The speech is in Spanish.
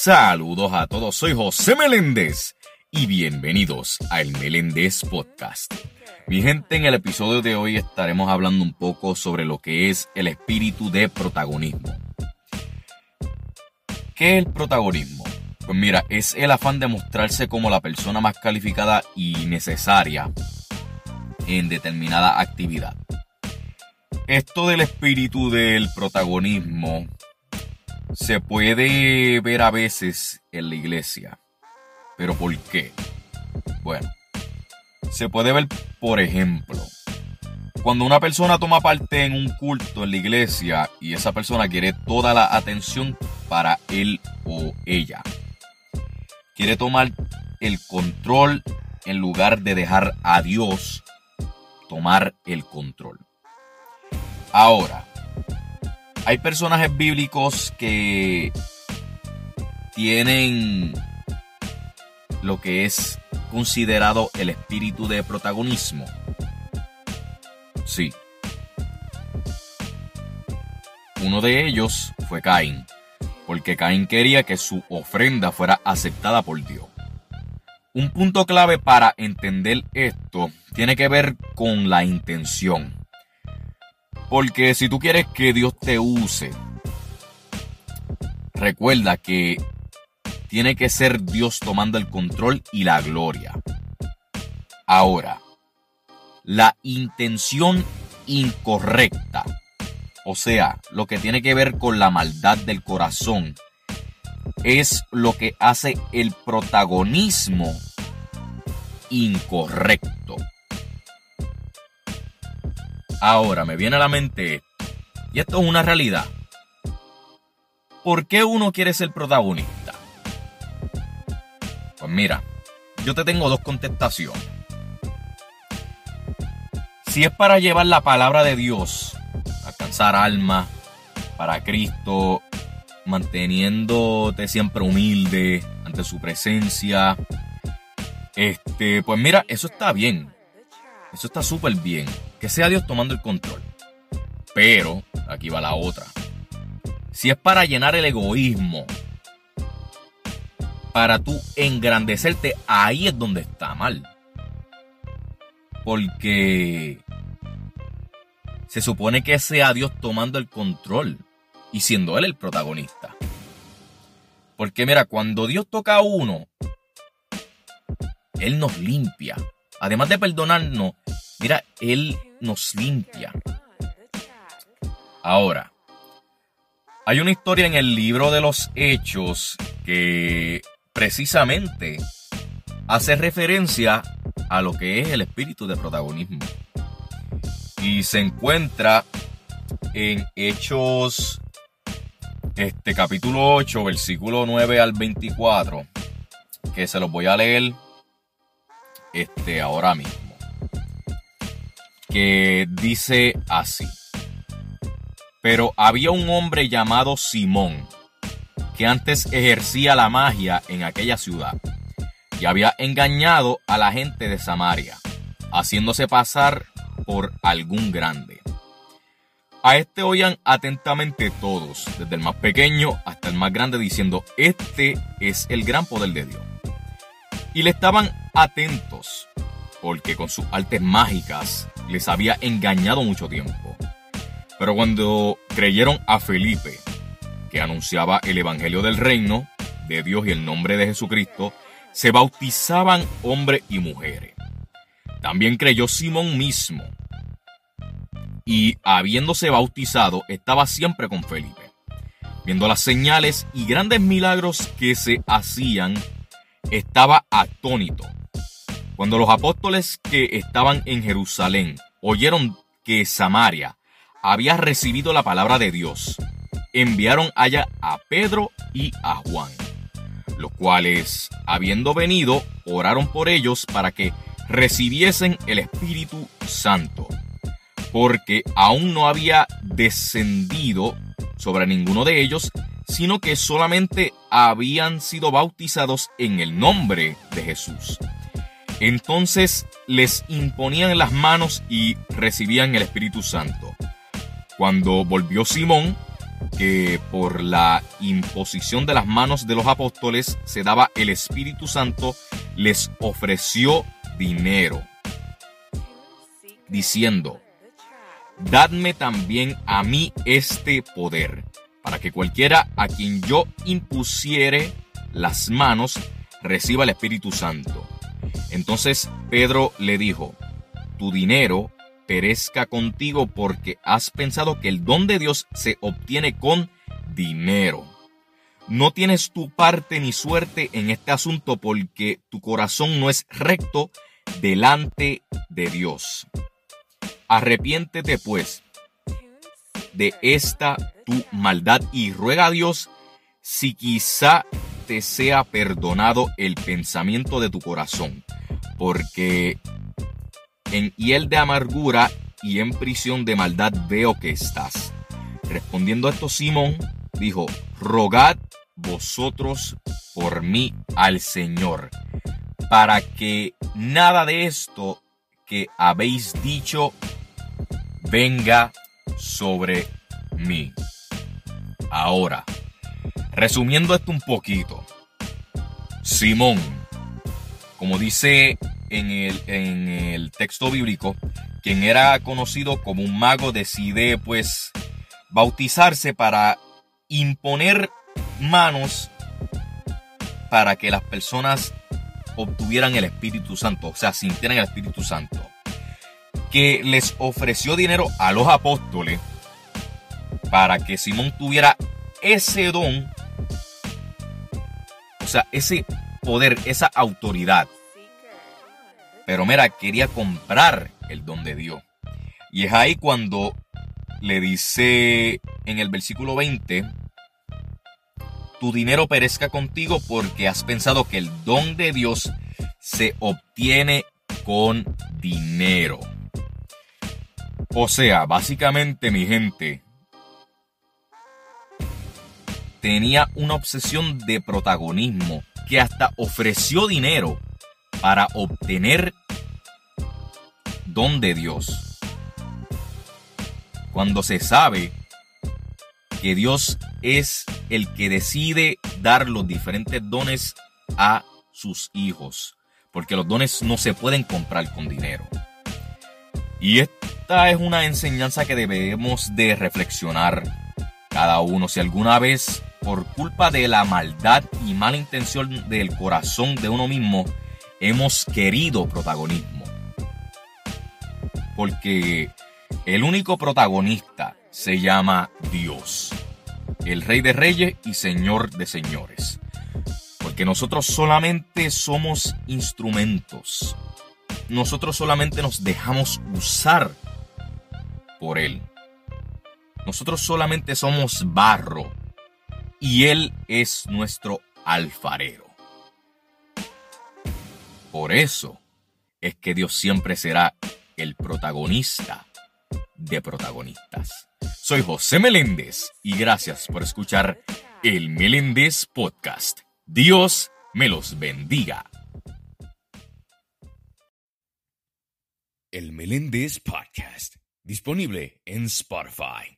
Saludos a todos, soy José Meléndez y bienvenidos al Meléndez Podcast. Mi gente, en el episodio de hoy estaremos hablando un poco sobre lo que es el espíritu de protagonismo. ¿Qué es el protagonismo? Pues mira, es el afán de mostrarse como la persona más calificada y necesaria en determinada actividad. Esto del espíritu del protagonismo se puede ver a veces en la iglesia. ¿Pero por qué? Bueno, se puede ver, por ejemplo, cuando una persona toma parte en un culto en la iglesia y esa persona quiere toda la atención para él o ella. Quiere tomar el control en lugar de dejar a Dios tomar el control. Ahora, hay personajes bíblicos que tienen lo que es considerado el espíritu de protagonismo. Sí. Uno de ellos fue Caín, porque Caín quería que su ofrenda fuera aceptada por Dios. Un punto clave para entender esto tiene que ver con la intención. Porque si tú quieres que Dios te use, recuerda que tiene que ser Dios tomando el control y la gloria. Ahora, la intención incorrecta, o sea, lo que tiene que ver con la maldad del corazón, es lo que hace el protagonismo incorrecto. Ahora me viene a la mente, y esto es una realidad. ¿Por qué uno quiere ser protagonista? Pues mira, yo te tengo dos contestaciones. Si es para llevar la palabra de Dios, alcanzar alma para Cristo, manteniéndote siempre humilde ante su presencia, este, pues mira, eso está bien. Eso está súper bien que sea Dios tomando el control. Pero, aquí va la otra. Si es para llenar el egoísmo, para tú engrandecerte, ahí es donde está mal. Porque se supone que sea Dios tomando el control y siendo Él el protagonista. Porque mira, cuando Dios toca a uno, Él nos limpia. Además de perdonarnos, mira, Él nos limpia. Ahora, hay una historia en el libro de los Hechos que precisamente hace referencia a lo que es el espíritu de protagonismo. Y se encuentra en Hechos, este capítulo 8, versículo 9 al 24, que se los voy a leer este, ahora mismo dice así. Pero había un hombre llamado Simón, que antes ejercía la magia en aquella ciudad, y había engañado a la gente de Samaria, haciéndose pasar por algún grande. A este oían atentamente todos, desde el más pequeño hasta el más grande, diciendo, este es el gran poder de Dios. Y le estaban atentos, porque con sus artes mágicas les había engañado mucho tiempo. Pero cuando creyeron a Felipe, que anunciaba el Evangelio del Reino, de Dios y el nombre de Jesucristo, se bautizaban hombres y mujeres. También creyó Simón mismo, y habiéndose bautizado, estaba siempre con Felipe. Viendo las señales y grandes milagros que se hacían, estaba atónito cuando los apóstoles que estaban en Jerusalén oyeron que Samaria había recibido la palabra de Dios, enviaron allá a Pedro y a Juan, los cuales, habiendo venido, oraron por ellos para que recibiesen el Espíritu Santo, porque aún no había descendido sobre ninguno de ellos, sino que solamente habían sido bautizados en el nombre de Jesús. Entonces les imponían las manos y recibían el Espíritu Santo. Cuando volvió Simón, que por la imposición de las manos de los apóstoles se daba el Espíritu Santo, les ofreció dinero, diciendo, Dadme también a mí este poder, para que cualquiera a quien yo impusiere las manos reciba el Espíritu Santo. Entonces Pedro le dijo, Tu dinero perezca contigo porque has pensado que el don de Dios se obtiene con dinero. No tienes tu parte ni suerte en este asunto porque tu corazón no es recto delante de Dios. Arrepiéntete pues de esta tu maldad y ruega a Dios si quizá te sea perdonado el pensamiento de tu corazón, porque en hiel de amargura y en prisión de maldad veo que estás. Respondiendo a esto, Simón dijo, rogad vosotros por mí al Señor, para que nada de esto que habéis dicho venga sobre mí. Ahora, resumiendo esto un poquito, Simón, como dice en el, en el texto bíblico, quien era conocido como un mago decide pues bautizarse para imponer manos para que las personas obtuvieran el Espíritu Santo, o sea, sintieran el Espíritu Santo, que les ofreció dinero a los apóstoles para que Simón tuviera ese don, sea, ese poder, esa autoridad pero mira, quería comprar el don de Dios. Y es ahí cuando le dice en el versículo 20, tu dinero perezca contigo porque has pensado que el don de Dios se obtiene con dinero. O sea, básicamente mi gente tenía una obsesión de protagonismo que hasta ofreció dinero para obtener don de Dios. Cuando se sabe que Dios es el que decide dar los diferentes dones a sus hijos, porque los dones no se pueden comprar con dinero. Y esta es una enseñanza que debemos de reflexionar cada uno. Si alguna vez, por culpa de la maldad y mala intención del corazón de uno mismo, hemos querido protagonismo. Porque el único protagonista se llama Dios, el Rey de Reyes y Señor de Señores. Porque nosotros solamente somos instrumentos. Nosotros solamente nos dejamos usar por Él. Nosotros solamente somos barro y Él es nuestro alfarero. Por eso es que Dios siempre será el protagonista de protagonistas. Soy José Meléndez y gracias por escuchar el Meléndez Podcast. Dios me los bendiga. El Meléndez Podcast, disponible en Spotify.